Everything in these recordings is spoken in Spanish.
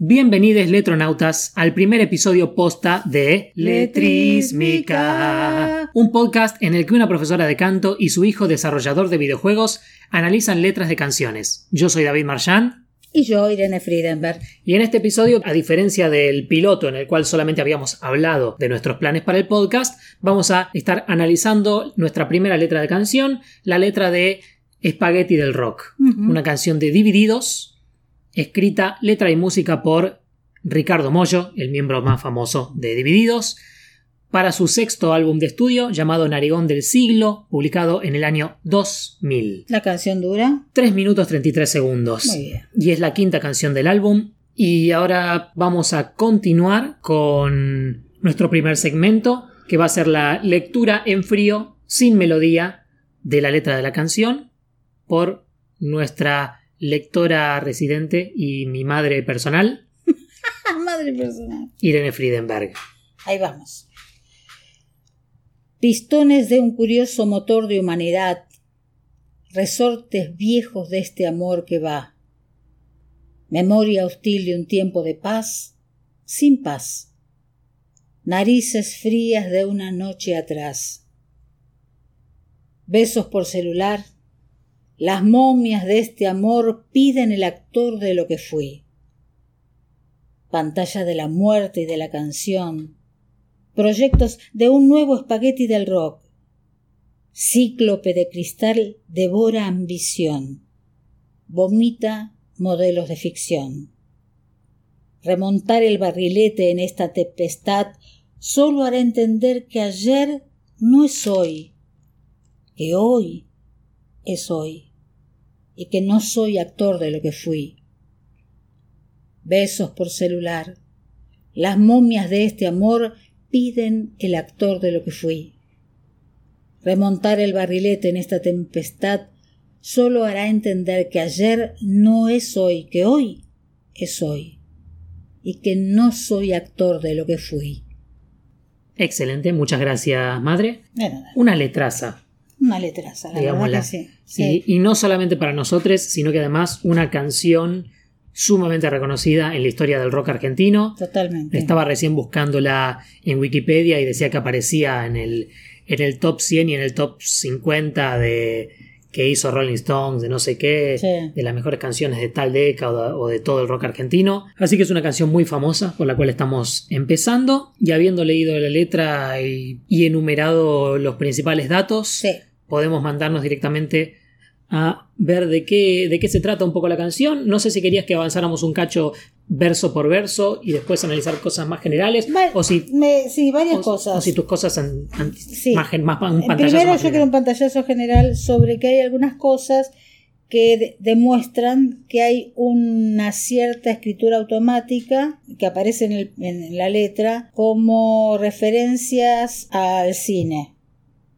Bienvenidos letronautas al primer episodio posta de Letrísmica, un podcast en el que una profesora de canto y su hijo desarrollador de videojuegos analizan letras de canciones. Yo soy David Marchand. Y yo, Irene Friedenberg. Y en este episodio, a diferencia del piloto en el cual solamente habíamos hablado de nuestros planes para el podcast, vamos a estar analizando nuestra primera letra de canción, la letra de Spaghetti del Rock, una canción de Divididos escrita letra y música por Ricardo Mollo, el miembro más famoso de Divididos, para su sexto álbum de estudio llamado Narigón del Siglo, publicado en el año 2000. ¿La canción dura? 3 minutos 33 segundos. Muy bien. Y es la quinta canción del álbum. Y ahora vamos a continuar con nuestro primer segmento, que va a ser la lectura en frío, sin melodía, de la letra de la canción, por nuestra lectora residente y mi madre personal. Madre personal. Irene Friedenberg. Ahí vamos. Pistones de un curioso motor de humanidad, resortes viejos de este amor que va. Memoria hostil de un tiempo de paz, sin paz. Narices frías de una noche atrás. Besos por celular, las momias de este amor piden el actor de lo que fui. Pantalla de la muerte y de la canción. Proyectos de un nuevo espagueti del rock. Cíclope de cristal devora ambición. Vomita modelos de ficción. Remontar el barrilete en esta tempestad solo hará entender que ayer no es hoy, que hoy es hoy y que no soy actor de lo que fui. Besos por celular. Las momias de este amor piden el actor de lo que fui. Remontar el barrilete en esta tempestad solo hará entender que ayer no es hoy, que hoy es hoy, y que no soy actor de lo que fui. Excelente, muchas gracias, madre. Una letraza. Una la que sí. Y no solamente para nosotros, sino que además una canción sumamente reconocida en la historia del rock argentino. Totalmente. Estaba recién buscándola en Wikipedia y decía que aparecía en el, en el top 100 y en el top 50 de que hizo Rolling Stones, de no sé qué, de las mejores canciones de tal década o de, todo el rock argentino. Así que es una canción muy famosa por la cual estamos empezando. Y habiendo leído la letra y, y enumerado los principales datos, sí podemos mandarnos directamente a ver de qué, de qué se trata un poco la canción. No sé si querías que avanzáramos un cacho verso por verso y después analizar cosas más generales. o si, sí, varias cosas. O si tus cosas más, más, un Primero yo quiero un pantallazo general sobre que hay algunas cosas que demuestran que hay una cierta escritura automática que aparece en, en la letra como referencias al cine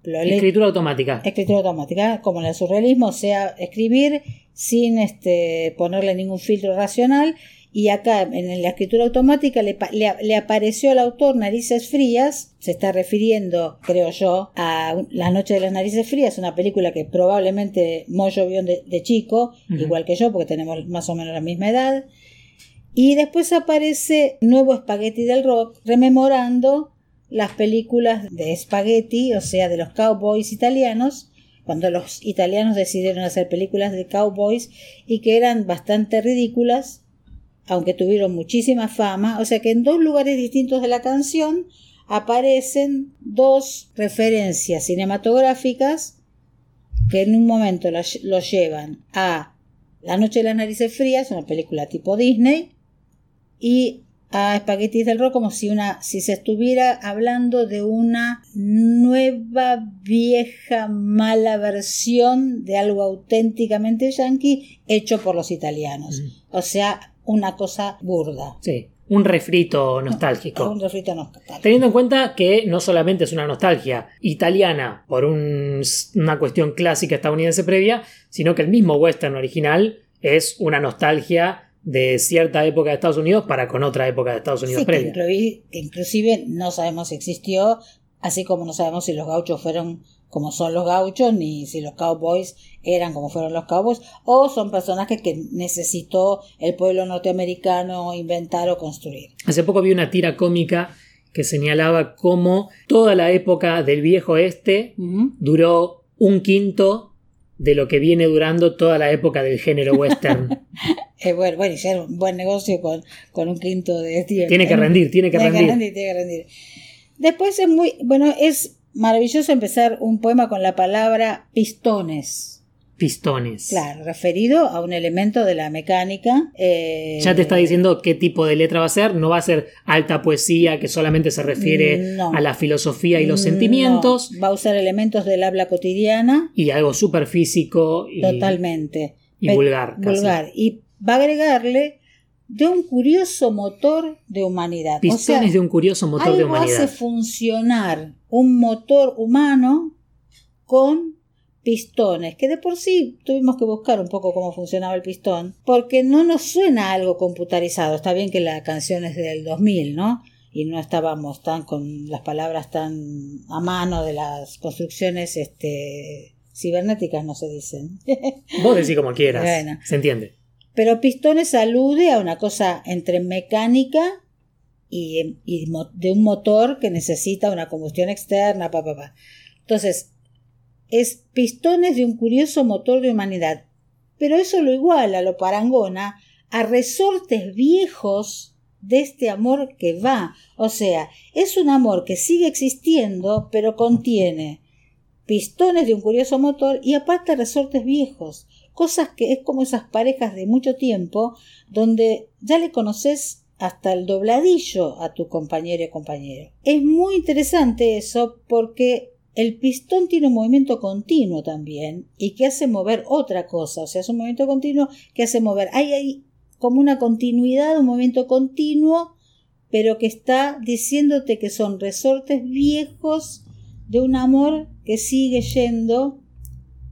escritura automática. Escritura automática, como en el surrealismo, o sea, escribir sin este, ponerle ningún filtro racional. Y acá en la escritura automática le, le, apareció al autor Narices Frías, se está refiriendo, creo yo, a La Noche de las Narices Frías, una película que probablemente Moyo vio de, chico, igual que yo, porque tenemos más o menos la misma edad. Y después aparece Nuevo Espagueti del Rock, rememorando las películas de spaghetti, o sea, de los cowboys italianos, cuando los italianos decidieron hacer películas de cowboys y que eran bastante ridículas, aunque tuvieron muchísima fama, o sea que en dos lugares distintos de la canción aparecen dos referencias cinematográficas que en un momento los llevan a La Noche de las Narices Frías, una película tipo Disney, y a Espaguetis del Rock como si una si se estuviera hablando de una nueva vieja mala versión de algo auténticamente yankee hecho por los italianos. O sea, una cosa burda. Sí. Un refrito nostálgico. Un refrito nostálgico. Teniendo en cuenta que no solamente es una nostalgia italiana por una cuestión clásica estadounidense previa, sino que el mismo western original es una nostalgia de cierta época de Estados Unidos para con otra época de Estados Unidos previa. Que, inclusive no sabemos si existió, así como no sabemos si los gauchos fueron como son los gauchos, ni si los cowboys eran como fueron los cowboys, o son personajes que necesitó el pueblo norteamericano inventar o construir. Hace poco vi una tira cómica que señalaba cómo toda la época del viejo este duró un quinto de lo que viene durando toda la época del género western. es bueno, bueno, hicieron un buen negocio con, con, un quinto de tiempo. Tiene que rendir, tiene que tiene rendir. Que rendir, tiene que rendir. Después es muy, bueno, es maravilloso empezar un poema con la palabra pistones. Pistones. Claro, referido a un elemento de la mecánica. Eh, ya te está diciendo qué tipo de letra va a ser. No va a ser alta poesía que solamente se refiere No. a la filosofía y los sentimientos. no, va a usar elementos del habla cotidiana. Y algo súper físico y, Totalmente. y Pe- vulgar. casi. vulgar. Y va a agregarle de un curioso motor de humanidad. Pistones o sea, de un curioso motor de algo hace humanidad. funcionar un motor humano con pistones, que de por sí tuvimos que buscar un poco cómo funcionaba el pistón, porque no nos suena algo computarizado. Está bien que la canción es del 2000, ¿no? Y no estábamos tan con las palabras tan a mano de las construcciones este, cibernéticas, no se dicen. Vos decís como quieras. Bueno. Se entiende. Pero pistones alude a una cosa entre mecánica y, de un motor que necesita una combustión externa, pa, pa, pa. Entonces, es pistones de un curioso motor de humanidad. Pero eso lo iguala, lo parangona a resortes viejos de este amor que va. O sea, es un amor que sigue existiendo, pero contiene pistones de un curioso motor y aparte resortes viejos. Cosas que es como esas parejas de mucho tiempo donde ya le conoces hasta el dobladillo a tu compañero y compañero. Es muy interesante eso porque el pistón tiene un movimiento continuo también y que hace mover otra cosa, o sea, es un movimiento continuo que hace mover. Hay como una continuidad, un movimiento continuo, pero que está diciéndote que son resortes viejos de un amor que sigue yendo,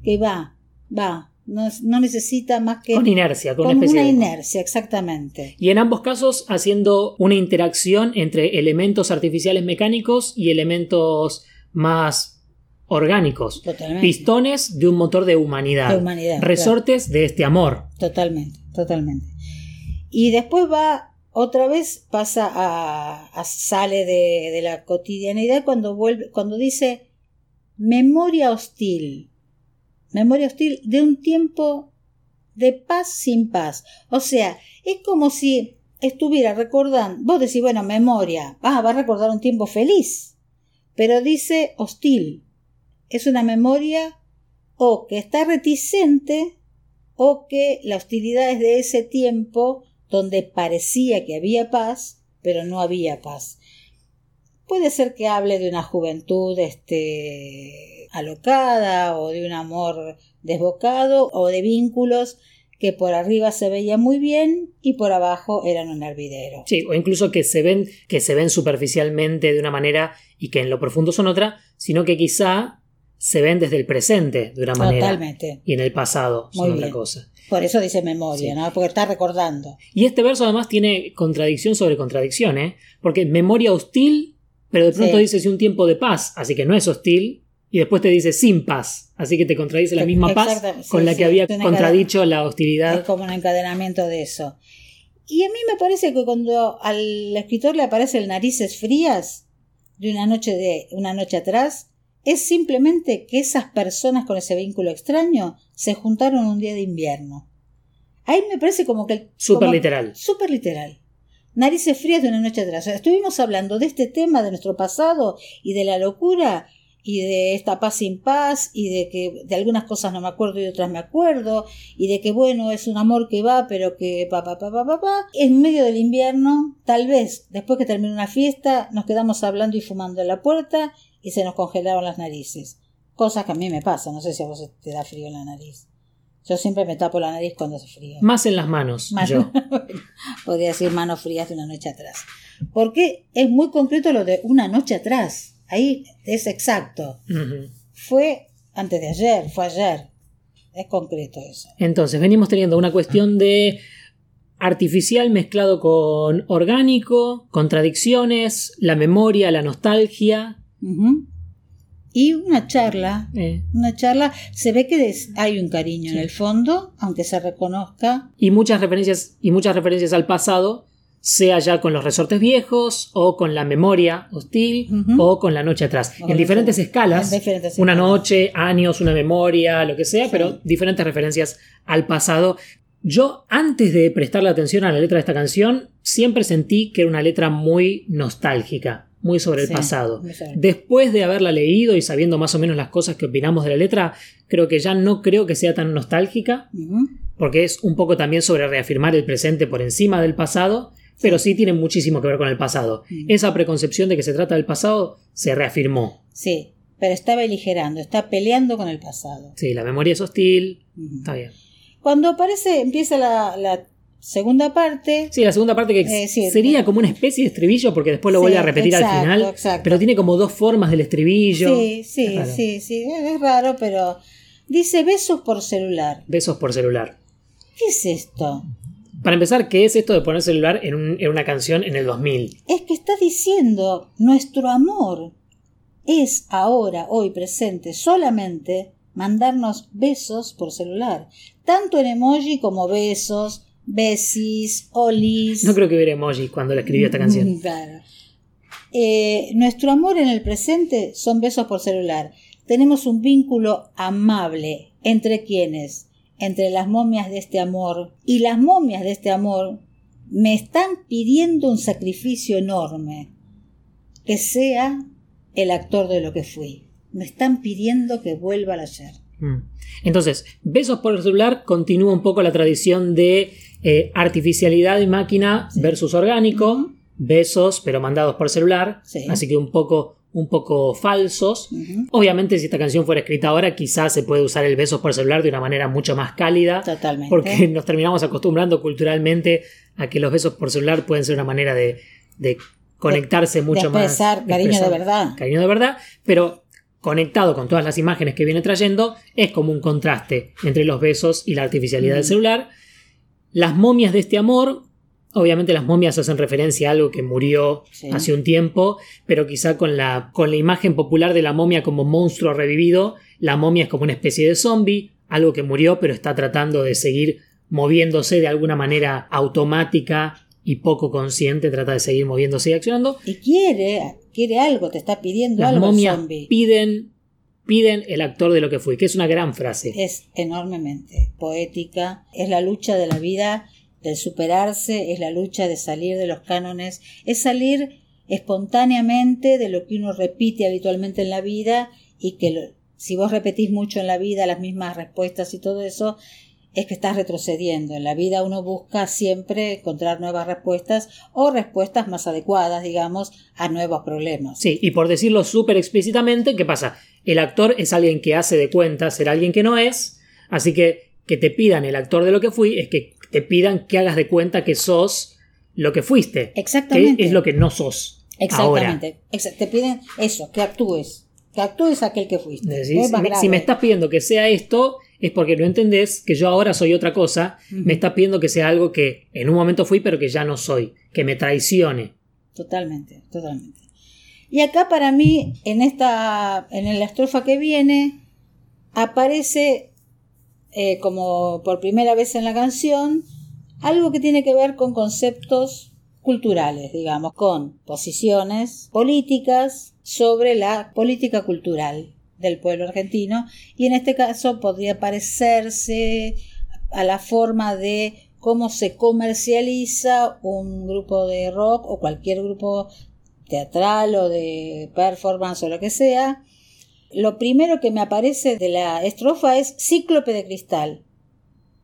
que va, va, no, no necesita más que Con inercia, con, con una especie una de... inercia, exactamente. Y en ambos casos haciendo una interacción entre elementos artificiales mecánicos y elementos más orgánicos. Totalmente. Pistones de un motor de humanidad. De humanidad, Resortes de este amor. Totalmente, totalmente. Y después va, otra vez pasa a, a- sale de, de la cotidianidad cuando vuelve, cuando dice memoria hostil. Memoria hostil de un tiempo de paz sin paz. O sea, es como si estuviera recordando, vos decís, bueno, memoria, ah, va a recordar un tiempo feliz, pero dice hostil. Es una memoria o que está reticente o que la hostilidad es de ese tiempo donde parecía que había paz, pero no había paz. Puede ser que hable de una juventud este, alocada o de un amor desbocado o de vínculos que por arriba se veía muy bien y por abajo eran un hervidero. Sí, o incluso que se ven, que se ven superficialmente de una manera y que en lo profundo son otra, sino que quizá se ven desde el presente de una manera Totalmente. y en el pasado son Muy otra bien. cosa. Por eso dice memoria, Sí. ¿no? Porque está recordando. Y este verso además tiene contradicción sobre contradicción, ¿eh? Porque memoria hostil, pero de pronto Sí. dice si un tiempo de paz, así que no es hostil, y después te dice sin paz, así que te contradice la misma paz sí, con la sí, que había es contradicho la Es hostilidad. como un encadenamiento de eso. Y a mí me parece que cuando al escritor le aparece el narices frías de una noche de una noche atrás, es simplemente que esas personas con ese vínculo extraño se juntaron un día de invierno. Ahí me parece como que como- literal. Súper literal. Narices frías de una noche atrás. O sea, estuvimos hablando de este tema, de nuestro pasado y de la locura y de esta paz sin paz y de que de algunas cosas no me acuerdo y de otras me acuerdo y de que bueno es un amor que va pero que pa pa pa pa pa pa en medio del invierno tal vez después que termine una fiesta nos quedamos hablando y fumando en la puerta y se nos congelaron las narices cosas que a mí me pasa no sé si a vos te da frío en la nariz yo siempre me tapo la nariz cuando hace frío Más en las manos, yo. podría decir manos frías de una noche atrás. Porque es muy concreto lo de una noche atrás. Ahí es exacto. Fue antes de ayer, fue ayer. Es concreto eso. Entonces, venimos teniendo una cuestión de artificial mezclado con orgánico, contradicciones, la memoria, la nostalgia. Y una charla. Eh. Una charla, se ve que des- hay un cariño en el fondo, aunque se reconozca. Y muchas referencias, y muchas referencias al pasado, sea ya con los resortes viejos, o con la memoria hostil, o con la noche atrás. O en diferentes la- escalas. en diferentes una escalas. noche, años, una memoria, lo que sea, pero diferentes referencias al pasado. Yo, antes de prestarle atención a la letra de esta canción, siempre sentí que era una letra muy nostálgica, muy sobre el Sí, pasado. Después de haberla leído y sabiendo más o menos las cosas que opinamos de la letra, creo que ya no creo que sea tan nostálgica, porque es un poco también sobre reafirmar el presente por encima del pasado, pero sí tiene muchísimo que ver con el pasado. Mm. Esa preconcepción de que se trata del pasado se reafirmó. Sí, pero está beligerando, está peleando con el pasado. Sí, la memoria es hostil, está bien. Cuando aparece, empieza la, la segunda parte. Sí, la segunda parte que Eh, sí. sería como una especie de estribillo, porque después lo Sí, vuelve a repetir exacto, al final, exacto. pero tiene como dos formas del estribillo. Sí, sí, Es sí, sí, es raro, pero dice besos por celular. Besos por celular. ¿Qué es esto? Para empezar, ¿qué es esto de poner celular en, un- en una canción en el 2000? Es que está diciendo nuestro amor es ahora, hoy presente, solamente mandarnos besos por celular. Tanto en emoji como besos, besis, olis. No creo que hubiera emoji cuando le escribió esta canción. Claro. Eh, nuestro amor en el presente son besos por celular. Tenemos un vínculo amable entre quienes, entre las momias de este amor y las momias de este amor, me están pidiendo un sacrificio enorme, que sea el actor de lo que fui. Me están pidiendo que vuelva al ayer. Mm. Entonces, Besos por el celular continúa un poco la tradición de eh, artificialidad y máquina versus orgánico. Besos, pero mandados por celular. Sí. Así que un poco, un poco falsos. Obviamente, si esta canción fuera escrita ahora, quizás se puede usar el besos por celular de una manera mucho más cálida. Totalmente. Porque nos terminamos acostumbrando culturalmente a que los besos por celular pueden ser una manera de, de conectarse mucho de más. expresar cariño de verdad. Cariño de verdad, pero conectado con todas las imágenes que viene trayendo, es como un contraste entre los besos y la artificialidad del celular. Las momias de este amor, obviamente las momias hacen referencia a algo que murió Sí. hace un tiempo, pero quizá con la, con la imagen popular de la momia como monstruo revivido, la momia es como una especie de zombie, algo que murió pero está tratando de seguir moviéndose de alguna manera automática y poco consciente, trata de seguir moviéndose y accionando. Y quiere, quiere algo, te está pidiendo Las algo el momias zombie. piden, piden el actor de lo que fui, que es una gran frase. es enormemente poética, es la lucha de la vida, del superarse, es la lucha de salir de los cánones, es salir espontáneamente de lo que uno repite habitualmente en la vida y que si vos repetís mucho en la vida las mismas respuestas y todo eso, es que estás retrocediendo. En la vida uno busca siempre encontrar nuevas respuestas o respuestas más adecuadas, digamos, a nuevos problemas. Sí, y por decirlo súper explícitamente, ¿qué pasa? El actor es alguien que hace de cuenta ser alguien que no es, así que que te pidan el actor de lo que fui es que te pidan que hagas de cuenta que sos lo que fuiste. Exactamente. Que es lo que no sos. Exactamente. Exa- te piden eso, que actúes. Que actúes aquel que fuiste. Decís, me- si me estás pidiendo que sea esto, es porque no entendés que yo ahora soy otra cosa. Me estás pidiendo que sea algo que en un momento fui, pero que ya no soy. Que me traicione. Totalmente, totalmente. Y acá para mí, en esta, en la estrofa que viene, aparece eh, como por primera vez en la canción algo que tiene que ver con conceptos culturales, digamos, con posiciones políticas sobre la política cultural del pueblo argentino y en este caso podría parecerse a la forma de cómo se comercializa un grupo de rock o cualquier grupo teatral o de performance o lo que sea. Lo primero que me aparece de la estrofa es cíclope de cristal.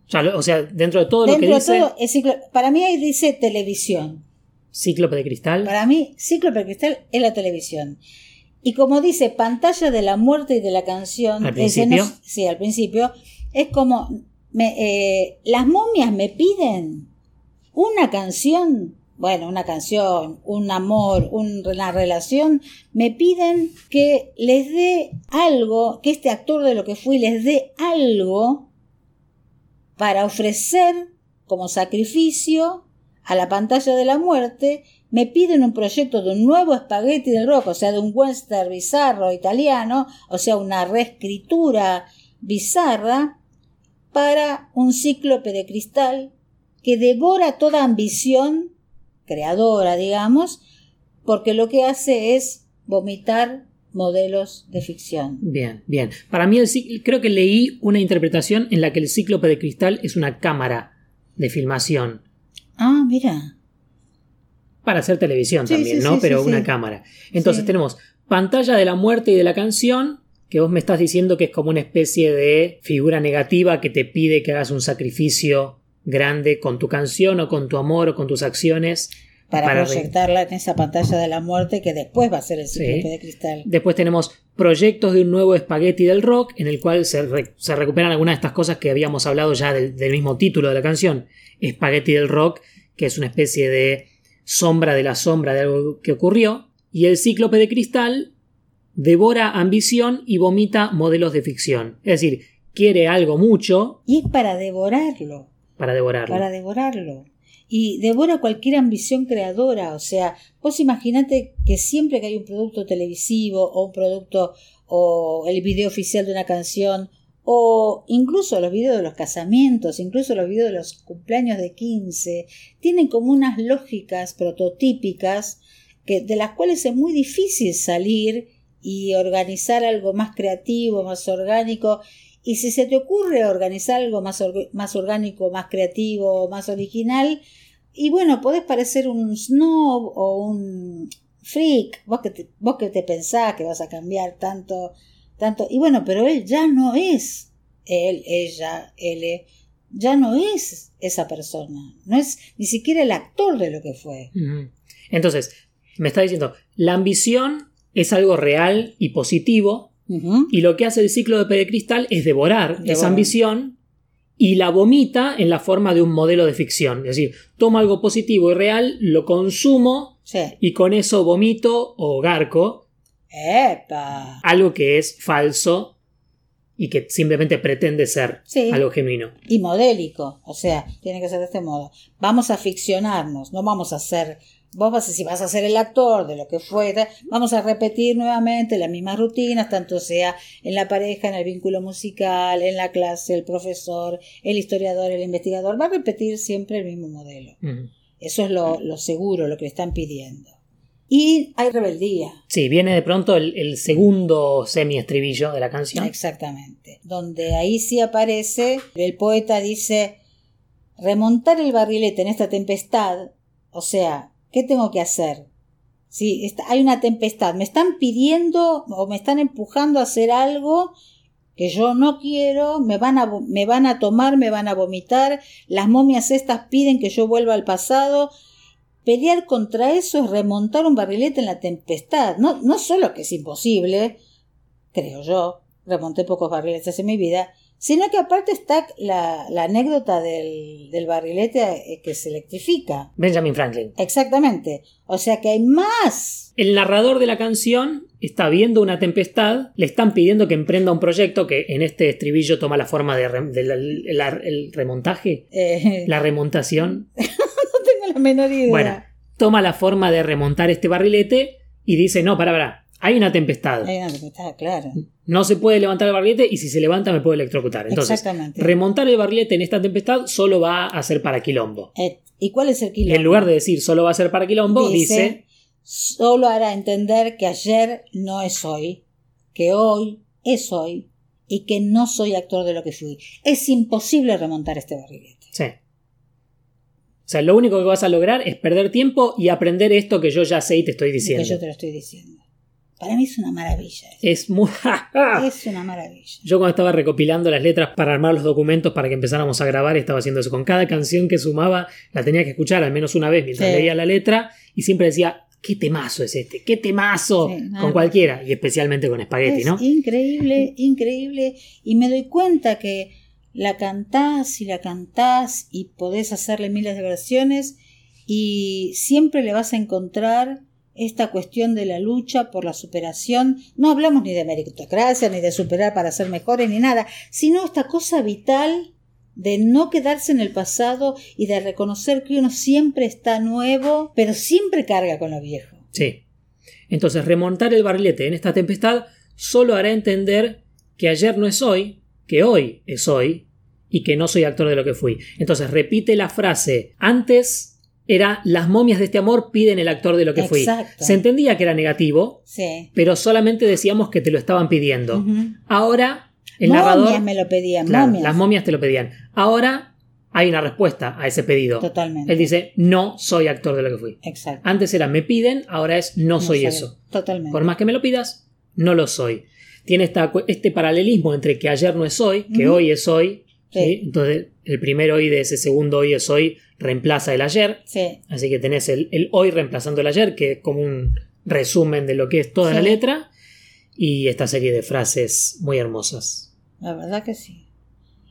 Ya o sea, dentro de todo Dentro lo que de dice, todo, es ciclo- para mí ahí dice televisión. cíclope de cristal. Para mí, cíclope de cristal es la televisión. Y como dice, pantalla de la muerte y de la canción. Al principio. no- sí, al principio. Es como. me- eh, las momias me piden una canción. Bueno, una canción, un amor, un- una relación. Me piden que les dé algo, que este actor de lo que fui les dé algo para ofrecer como sacrificio a la pantalla de la muerte, me piden un proyecto de un nuevo espagueti del rock, o sea, de un western bizarro italiano, o sea, una reescritura bizarra, para un cíclope de cristal que devora toda ambición creadora, digamos, porque lo que hace es vomitar modelos de ficción. Bien, bien. Para mí el, creo que leí una interpretación en la que el cíclope de cristal es una cámara de filmación. Ah, mira. Para hacer televisión también, ¿no? Pero una cámara. Entonces tenemos pantalla de la muerte y de la canción, que vos me estás diciendo que es como una especie de figura negativa que te pide que hagas un sacrificio grande con tu canción o con tu amor o con tus acciones. Para, proyectarla en esa pantalla de la muerte que después va a ser el cíclope de cristal. Después tenemos proyectos de un nuevo espagueti del rock en el cual se, recuperan algunas de estas cosas que habíamos hablado ya del, mismo título de la canción. Espagueti del rock, que es una especie de sombra de la sombra de algo que ocurrió. Y el cíclope de cristal devora ambición y vomita modelos de ficción. Es decir, quiere algo mucho. Y es para devorarlo. Para devorarlo. Para devorarlo. Y devora cualquier ambición creadora. O sea, vos imaginate que siempre que hay un producto televisivo o un producto o el video oficial de una canción o incluso los videos de los casamientos, incluso los videos de los cumpleaños de 15, tienen como unas lógicas prototípicas que, de las cuales es muy difícil salir y organizar algo más creativo, más orgánico y si se te ocurre organizar algo más, más orgánico, más creativo, más original, y bueno, podés parecer un snob o un freak, vos que te, vos que te pensás que vas a cambiar tanto, tanto, y bueno, pero él ya no es él, ella, él, ya no es esa persona, no es ni siquiera el actor de lo que fue. Entonces, me está diciendo, la ambición es algo real y positivo, y lo que hace el ciclo de P Cristal es devorar esa ambición y la vomita en la forma de un modelo de ficción. Es decir, tomo algo positivo y real, lo consumo y con eso vomito o garco algo que es falso y que simplemente pretende ser algo genuino. Y modélico, o sea, tiene que ser de este modo. Vamos a ficcionarnos, no vamos a ser vos vas, si vas a ser el actor de lo que fue, vamos a repetir nuevamente las mismas rutinas, tanto sea en la pareja, en el vínculo musical, en la clase, el profesor, el historiador, el investigador, va a repetir siempre el mismo modelo. Eso es lo, seguro, lo que le están pidiendo. Y hay rebeldía. Sí, viene de pronto el, el segundo semi-estribillo de la canción. Exactamente. Donde ahí sí aparece, el poeta dice, remontar el barrilete en esta tempestad, o sea, ¿Qué tengo que hacer? Si hay una tempestad, me están pidiendo o me están empujando a hacer algo que yo no quiero, me van a, me van a tomar, me van a vomitar, las momias estas piden que yo vuelva al pasado. Pelear contra eso es remontar un barrilete en la tempestad. No, no solo que es imposible, creo yo, remonté pocos barriletes en mi vida, sino que aparte está la, anécdota del, del, barrilete eh, que se electrifica. Benjamin Franklin. Exactamente. O sea que hay más. El narrador de la canción está viendo una tempestad, le están pidiendo que emprenda un proyecto que en este estribillo toma la forma de, el remontaje, eh. la remontación. no tengo la menor idea. Bueno, toma la forma de remontar este barrilete y dice, no, para, para, hay una tempestad. Hay una tempestad, claro. No se puede levantar el barrilete y si se levanta me puede electrocutar. Entonces, remontar el barrilete en esta tempestad solo va a ser para quilombo. Eh, ¿Y cuál es el quilombo? En lugar de decir solo va a ser para quilombo, dice, solo hará entender que ayer no es hoy, que hoy es hoy y que no soy actor de lo que fui. Es imposible remontar este barrilete. Sí. O sea, lo único que vas a lograr es perder tiempo y aprender esto que yo ya sé y te estoy diciendo. Que yo te lo estoy diciendo. Para mí es una maravilla. Es muy... es una maravilla. Yo cuando estaba recopilando las letras para armar los documentos para que empezáramos a grabar, estaba haciendo eso. Con cada canción que sumaba, la tenía que escuchar al menos una vez mientras leía la letra y siempre decía, qué temazo es este, qué temazo con cualquiera y especialmente con espagueti, ¿no? Increíble, increíble. Y me doy cuenta que la cantás y la cantás y podés hacerle miles de versiones y siempre le vas a encontrar esta cuestión de la lucha por la superación, no hablamos ni de meritocracia, ni de superar para ser mejores, ni nada, sino esta cosa vital de no quedarse en el pasado y de reconocer que uno siempre está nuevo, pero siempre carga con lo viejo. Sí. Entonces, remontar el barrilete en esta tempestad solo hará entender que ayer no es hoy, que hoy es hoy y que no soy actor de lo que fui. Entonces, repite la frase. Antes era las momias de este amor piden el actor de lo que fui. Exacto. Se entendía que era negativo, Sí. pero solamente decíamos que te lo estaban pidiendo. Ahora, el momias narrador. me lo pedían, Claro, momias. las momias te lo pedían. Ahora hay una respuesta a ese pedido. Totalmente. Él dice, no soy actor de lo que fui. Exacto. Antes era me piden, ahora es no, soy eso. Totalmente. Por más que me lo pidas, no lo soy. Tiene esta este paralelismo entre que ayer no es hoy, que hoy es hoy. Entonces, el primer hoy de ese segundo hoy es hoy reemplaza el ayer. Sí. Así que tenés el, el hoy reemplazando el ayer, que es como un resumen de lo que es toda la Sí. letra. Y esta serie de frases muy hermosas. La verdad que sí.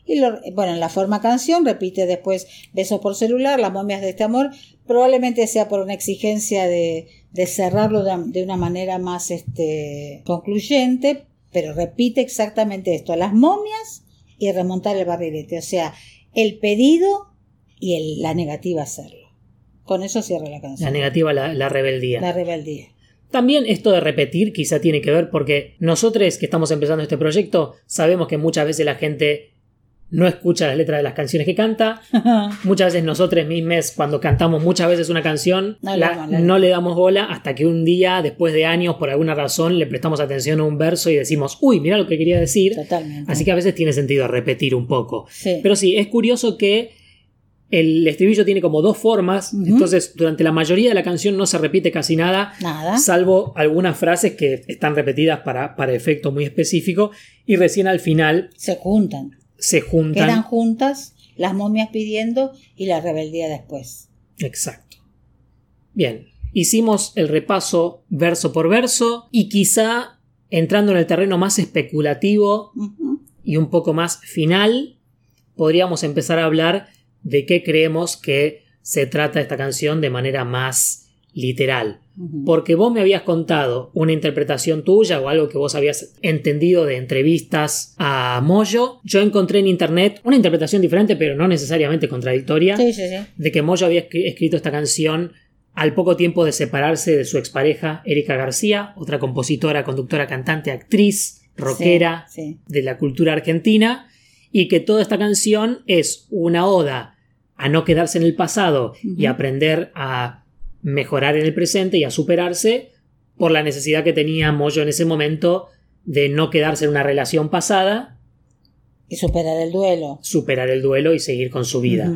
Y lo- bueno, en la forma canción repite después besos por celular, las momias de este amor. Probablemente sea por una exigencia de, de cerrarlo de, de una manera más este, concluyente, pero repite exactamente esto, las momias y remontar el barrilete. O sea, el pedido y el- la negativa a hacerlo. Con eso cierra la La canción. negativa, la, la rebeldía. La rebeldía. También esto de repetir quizá tiene que ver porque nosotros que estamos empezando este proyecto sabemos que muchas veces la gente no escucha las letras de las canciones que canta. Muchas veces nosotros mismos cuando cantamos muchas veces una canción No le la- damos bola. no le damos bola hasta que un día, después de años, por alguna razón, le prestamos atención a un verso y decimos, uy, mira lo que quería decir. Totalmente. Así que a veces tiene sentido repetir un poco. Sí. Pero sí, es curioso que el estribillo tiene como dos formas, entonces durante la mayoría de la canción no se repite casi nada, Nada. salvo algunas frases que están repetidas para, para efecto muy específico, y recién al final Se juntan. Se juntan. Quedan juntas las momias pidiendo y la rebeldía después. Exacto. Bien, hicimos el repaso verso por verso, y quizá entrando en el terreno más especulativo y un poco más final, podríamos empezar a hablar de qué creemos que se trata esta canción de manera más literal. Porque vos me habías contado una interpretación tuya o algo que vos habías entendido de entrevistas a Moyo. Yo encontré en internet una interpretación diferente, pero no necesariamente contradictoria, Sí, sí, sí. de que Moyo había escri- escrito esta canción al poco tiempo de separarse de su expareja Erika García, otra compositora, conductora, cantante, actriz, rockera de la cultura argentina, y que toda esta canción es una oda a no quedarse en el pasado y aprender a mejorar en el presente y a superarse por la necesidad que tenía Moyo en ese momento de no quedarse en una relación pasada, Y superar el duelo. superar el duelo y seguir con su vida.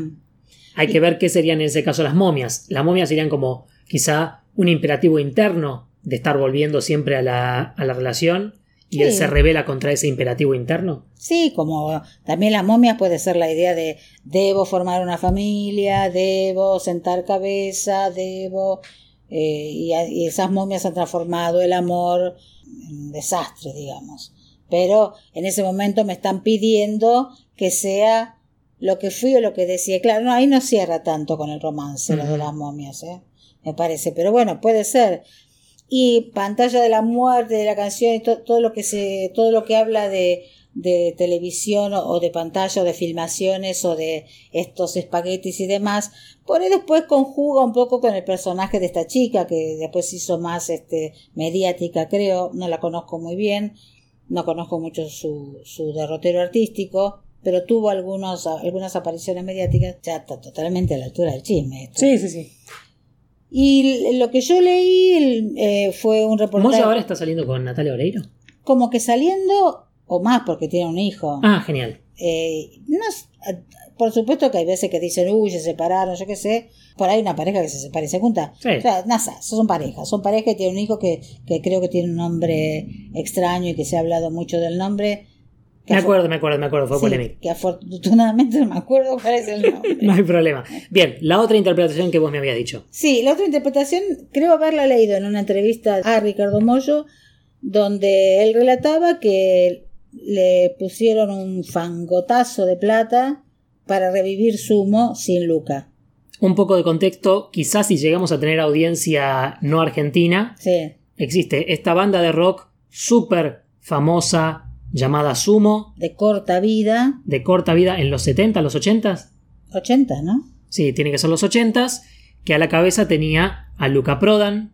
Hay que ver qué serían en ese caso las momias. Las momias serían como quizá un imperativo interno de estar volviendo siempre a la, a la relación y él se revela contra ese imperativo interno. Sí, como también las momias puede ser la idea de debo formar una familia, debo sentar cabeza, debo... eh, y, y esas momias han transformado el amor en un desastre, digamos. Pero en ese momento me están pidiendo que sea lo que fui o lo que decía. Claro, no, ahí no cierra tanto con el romance, lo de las momias, ¿eh? me parece. Pero bueno, puede ser. Y pantalla de la muerte de la canción y to- todo lo que se, todo lo que habla de, de televisión o, de pantalla o de filmaciones o de estos espaguetis y demás, por ahí después conjuga un poco con el personaje de esta chica que después hizo más este mediática creo, no la conozco muy bien, no conozco mucho su, su derrotero artístico, pero tuvo algunos, algunas apariciones mediáticas, ya está totalmente a la altura del chisme. esto. sí, sí. Y lo que yo leí eh, fue un reportaje Moyo ahora está saliendo con Natalia Oreiro. como que saliendo, o más porque tiene un hijo. Ah, genial. Eh, no por supuesto que hay veces que dicen, uy, se separaron, yo qué sé. Por ahí una pareja que se separa y se junta. Sí. O sea, nada, son parejas. Son parejas que tienen un hijo que, que creo que tiene un nombre extraño y que se ha hablado mucho del nombre. Me acuerdo, me acuerdo, me acuerdo, fue sí, polémico. que afortunadamente no me acuerdo cuál es el nombre. No hay problema. Bien, la otra interpretación que vos me habías dicho. Sí, la otra interpretación creo haberla leído en una entrevista a Ricardo Mollo, donde él relataba que le pusieron un fangotazo de plata para revivir Sumo sin Luca. Un poco de contexto, quizás si llegamos a tener audiencia no argentina, Sí, existe esta banda de rock súper famosa llamada Sumo, De corta vida, de corta vida en los 70, los 80. 80, ¿no? Sí, tiene que ser los 80, que a la cabeza tenía a Luca Prodan,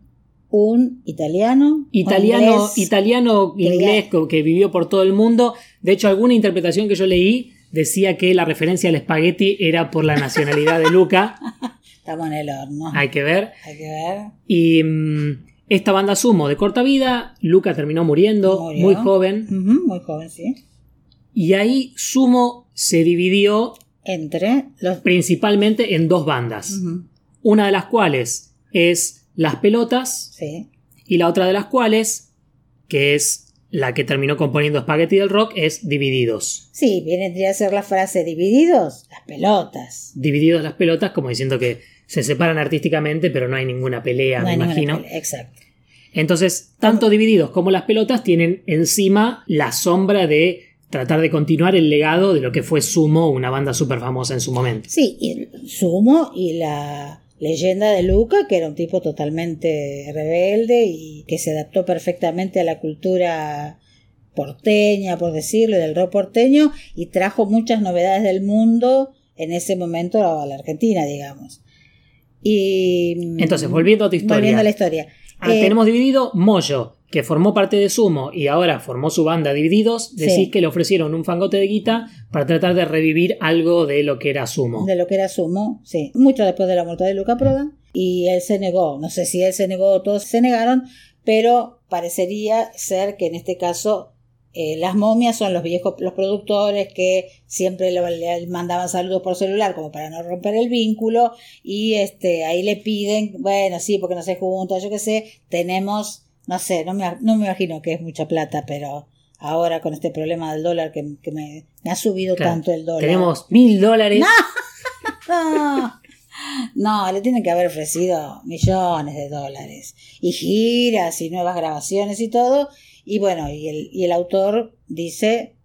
Un italiano. italiano, inglés, italiano inglés que vivió por todo el mundo. De hecho, alguna interpretación que yo leí decía que la referencia al espagueti era por la nacionalidad de Luca. Estamos en el horno. Hay que ver. Hay que ver. Y mm, esta banda Sumo de corta vida, Luca terminó muriendo Murió. muy joven. Muy joven, sí. Y ahí Sumo se dividió Entre los. principalmente en dos bandas. Una de las cuales es Las Pelotas Sí. y la otra de las cuales, que es la que terminó componiendo Spaghetti del Rock, es Divididos. Sí, viene a ser la frase divididos, las pelotas. Divididos las pelotas, como diciendo que se separan artísticamente, pero no hay ninguna pelea, No me imagino. pelea, Exacto. Entonces, tanto Divididos como las pelotas tienen encima la sombra de tratar de continuar el legado de lo que fue Sumo, una banda súper famosa en su momento. Sí, y Sumo y la leyenda de Luca, que era un tipo totalmente rebelde y que se adaptó perfectamente a la cultura porteña, por decirlo, del rock porteño, y trajo muchas novedades del mundo en ese momento a la Argentina, digamos. Y Entonces, volviendo a tu historia. Volviendo a la historia. Ah, Eh, tenemos dividido Moyo, que formó parte de Sumo y ahora formó su banda Divididos. Decís Sí. que le ofrecieron un fangote de guita para tratar de revivir algo de lo que era Sumo. de lo que era Sumo, sí. Mucho después de la muerte de Luca Prodan. Y él se negó. No sé si él se negó o todos se negaron, pero parecería ser que en este caso eh, las momias son los viejos, los productores que siempre lo- le mandaban saludos por celular como para no romper el vínculo y este ahí le piden, bueno, sí, porque no se juntan, yo qué sé, tenemos, no sé, no me, no me imagino que es mucha plata, pero ahora con este problema del dólar que, que me, me ha subido Claro, tanto el dólar. Tenemos mil dólares. No, no, le tienen que haber ofrecido millones de dólares y giras y nuevas grabaciones y todo. Y bueno, y el, y el autor dice,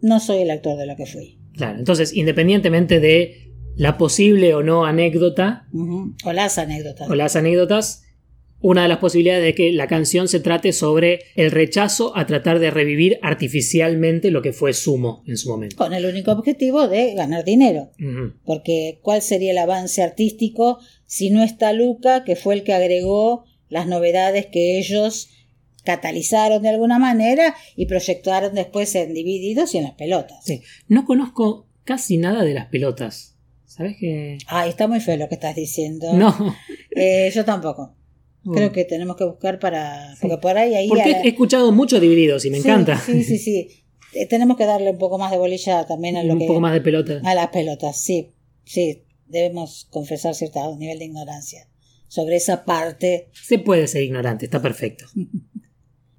no soy el actor de lo que fui. Claro, entonces, independientemente de la posible o no anécdota. O las anécdotas. o las anécdotas, una de las posibilidades es que la canción se trate sobre el rechazo a tratar de revivir artificialmente lo que fue Sumo en su momento. Con el único objetivo de ganar dinero. Porque ¿cuál sería el avance artístico si no está Luca, que fue el que agregó las novedades que ellos catalizaron de alguna manera y proyectaron después en Divididos y en las pelotas? Sí. No conozco casi nada de las pelotas. ¿Sabes qué? Ay, está muy feo lo que estás diciendo. No. Eh, yo tampoco. Uh. Creo que tenemos que buscar para. Porque por ahí, ahí. Porque a la- he escuchado mucho divididos y me Sí, encanta. Sí, sí, sí. Eh, tenemos que darle un poco más de bolilla también a lo Un que. poco más de pelota. A las pelotas, sí. Sí, debemos confesar cierto nivel de ignorancia sobre esa parte. Se puede ser ignorante, está perfecto.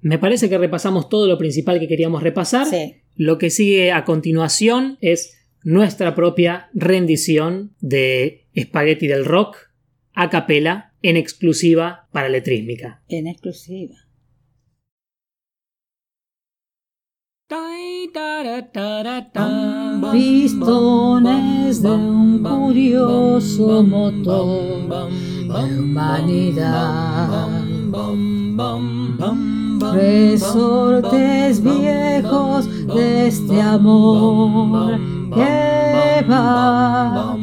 Me parece que repasamos todo lo principal que queríamos repasar. Sí. Lo que sigue a continuación es nuestra propia rendición de Spaghetti del Rock a capela en exclusiva para Letrísmica. En exclusiva. Pistones de un curioso motor de humanidad. Resortes viejos de este amor que va.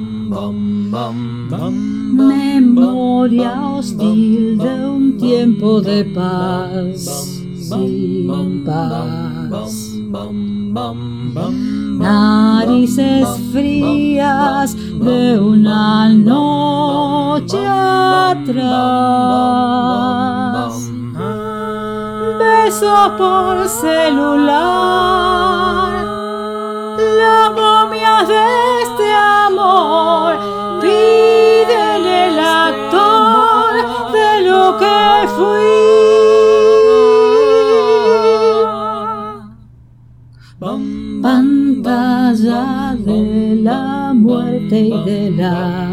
Memoria hostil de un tiempo de paz sin paz. Narices frías de una noche atrás. Por celular. La momia de este amor piden el actor de lo que fui. Pantalla de la muerte y de la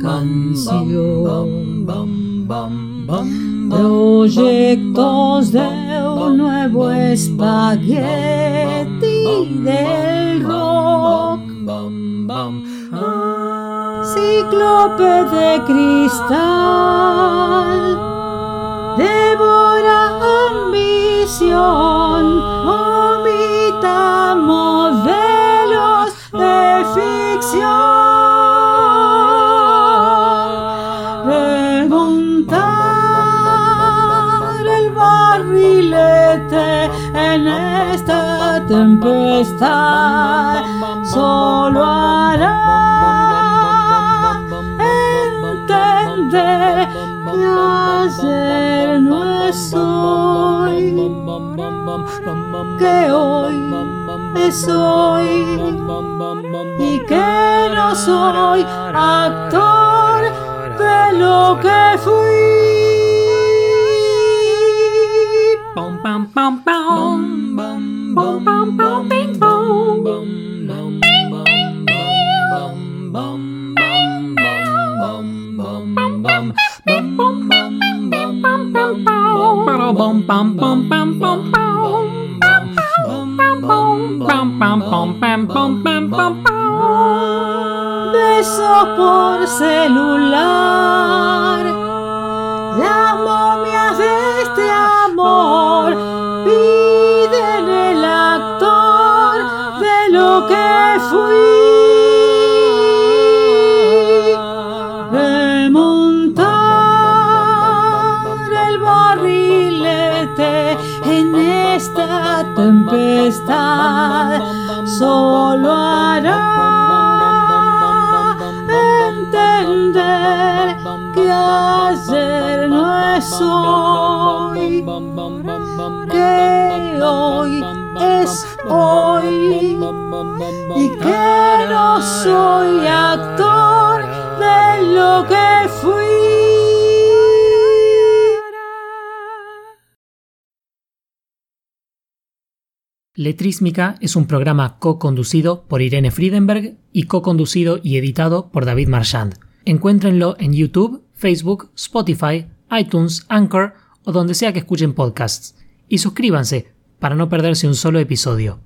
canción. Proyectos de un nuevo espagueti del rock. Cíclope de cristal. Devora ambición. inventamos modelos de ficción. Tempestad solo hará entender que ayer no es que hoy es hoy y que no soy actor de lo que fui. Beso por celular. La momia de este amor que fui. Remontar el barrilete en esta tempestad solo hará entender que ayer no es hoy, que hoy es hoy y que no soy actor de lo que fui. Letrísmica es un programa co-conducido por Irene Friedenberg y co-conducido y editado por David Marchand. Encuéntrenlo en YouTube, Facebook, Spotify, iTunes, Anchor o donde sea que escuchen podcasts. Y suscríbanse para no perderse un solo episodio.